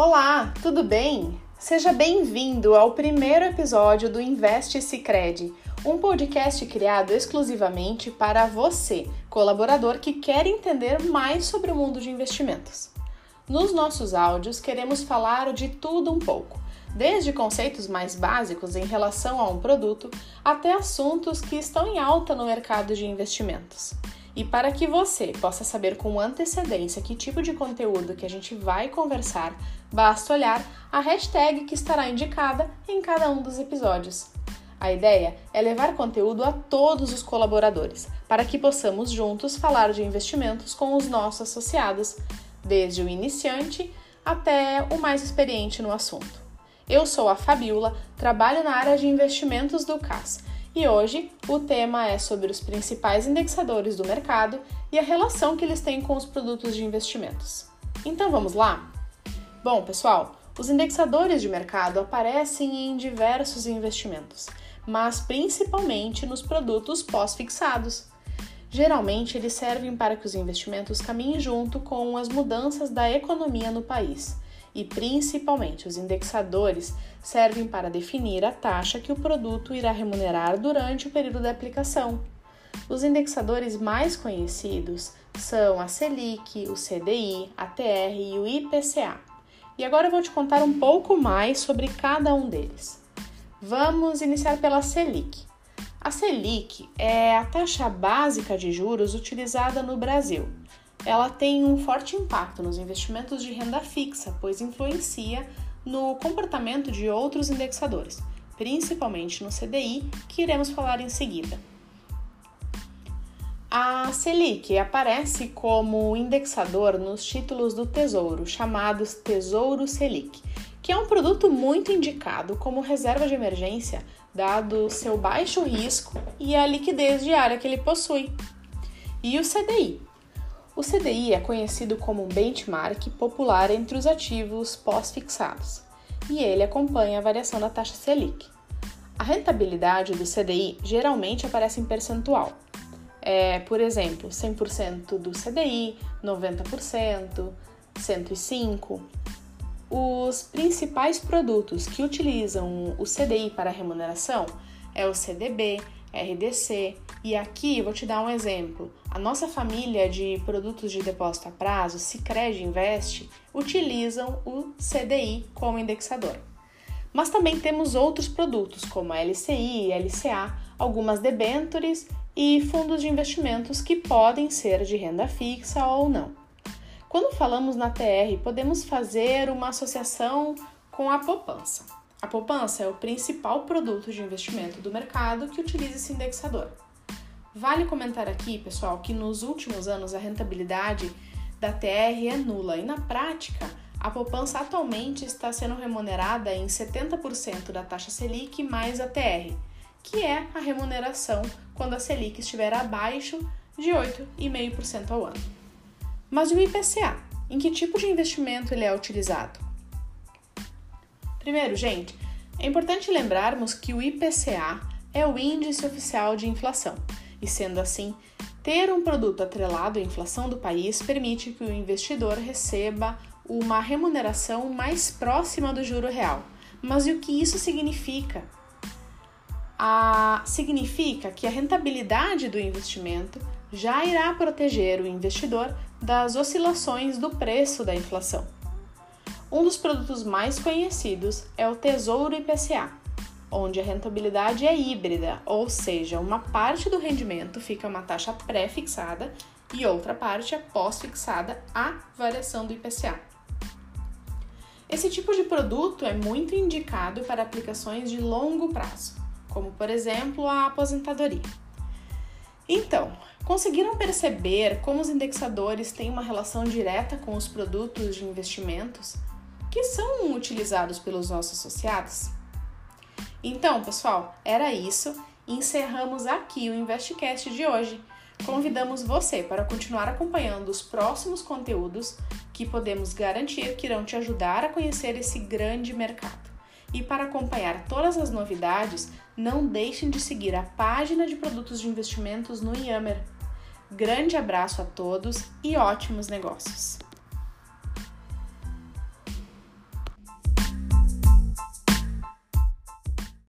Olá, tudo bem? Seja bem-vindo ao primeiro episódio do Investe Cicred, um podcast criado exclusivamente para você, colaborador que quer entender mais sobre o mundo de investimentos. Nos nossos áudios, queremos falar de tudo um pouco, desde conceitos mais básicos em relação a um produto até assuntos que estão em alta no mercado de investimentos. E para que você possa saber com antecedência que tipo de conteúdo que a gente vai conversar, basta olhar a hashtag que estará indicada em cada um dos episódios. A ideia é levar conteúdo a todos os colaboradores, para que possamos juntos falar de investimentos com os nossos associados, desde o iniciante até o mais experiente no assunto. Eu sou a Fabiola, trabalho na área de investimentos do CAS e hoje o tema é sobre os principais indexadores do mercado e a relação que eles têm com os produtos de investimentos. Então vamos lá? Bom, pessoal, os indexadores de mercado aparecem em diversos investimentos, mas principalmente nos produtos pós-fixados. Geralmente, eles servem para que os investimentos caminhem junto com as mudanças da economia no país e, principalmente, os indexadores servem para definir a taxa que o produto irá remunerar durante o período da aplicação. Os indexadores mais conhecidos são a Selic, o CDI, a TR e o IPCA. E agora eu vou te contar um pouco mais sobre cada um deles. Vamos iniciar pela Selic. A Selic é a taxa básica de juros utilizada no Brasil ela tem um forte impacto nos investimentos de renda fixa, pois influencia no comportamento de outros indexadores, principalmente no CDI, que iremos falar em seguida. A Selic aparece como indexador nos títulos do Tesouro, chamados Tesouro Selic, que é um produto muito indicado como reserva de emergência, dado seu baixo risco e a liquidez diária que ele possui. E o CDI, o CDI é conhecido como um benchmark popular entre os ativos pós-fixados e ele acompanha a variação da taxa Selic. A rentabilidade do CDI geralmente aparece em percentual. É, por exemplo, 100% do CDI, 90%, 105%. Os principais produtos que utilizam o CDI para remuneração é o CDB, RDC. E aqui eu vou te dar um exemplo. A nossa família de produtos de depósito a prazo, Sicredi Invest, utilizam o CDI como indexador. Mas também temos outros produtos como a LCI, LCA, algumas debentures e fundos de investimentos que podem ser de renda fixa ou não. Quando falamos na TR, podemos fazer uma associação com a poupança. A poupança é o principal produto de investimento do mercado que utiliza esse indexador. Vale comentar aqui, pessoal, que nos últimos anos a rentabilidade da TR é nula e na prática a poupança atualmente está sendo remunerada em 70% da taxa Selic mais a TR, que é a remuneração quando a Selic estiver abaixo de 8,5% ao ano. Mas e o IPCA? Em que tipo de investimento ele é utilizado? Primeiro, gente, é importante lembrarmos que o IPCA é o índice oficial de inflação, e sendo assim, ter um produto atrelado à inflação do país permite que o investidor receba uma remuneração mais próxima do juro real. Mas e o que isso significa? Significa que a rentabilidade do investimento já irá proteger o investidor das oscilações do preço da inflação. Um dos produtos mais conhecidos é o Tesouro IPCA, onde a rentabilidade é híbrida, ou seja, uma parte do rendimento fica uma taxa pré-fixada e outra parte é pós-fixada à variação do IPCA. Esse tipo de produto é muito indicado para aplicações de longo prazo, como por exemplo a aposentadoria. Então, conseguiram perceber como os indexadores têm uma relação direta com os produtos de investimentos que são utilizados pelos nossos associados? Então, pessoal, era isso. Encerramos aqui o Investcast de hoje. Convidamos você para continuar acompanhando os próximos conteúdos que podemos garantir que irão te ajudar a conhecer esse grande mercado. E para acompanhar todas as novidades, não deixem de seguir a página de produtos de investimentos no Yammer. Grande abraço a todos e ótimos negócios!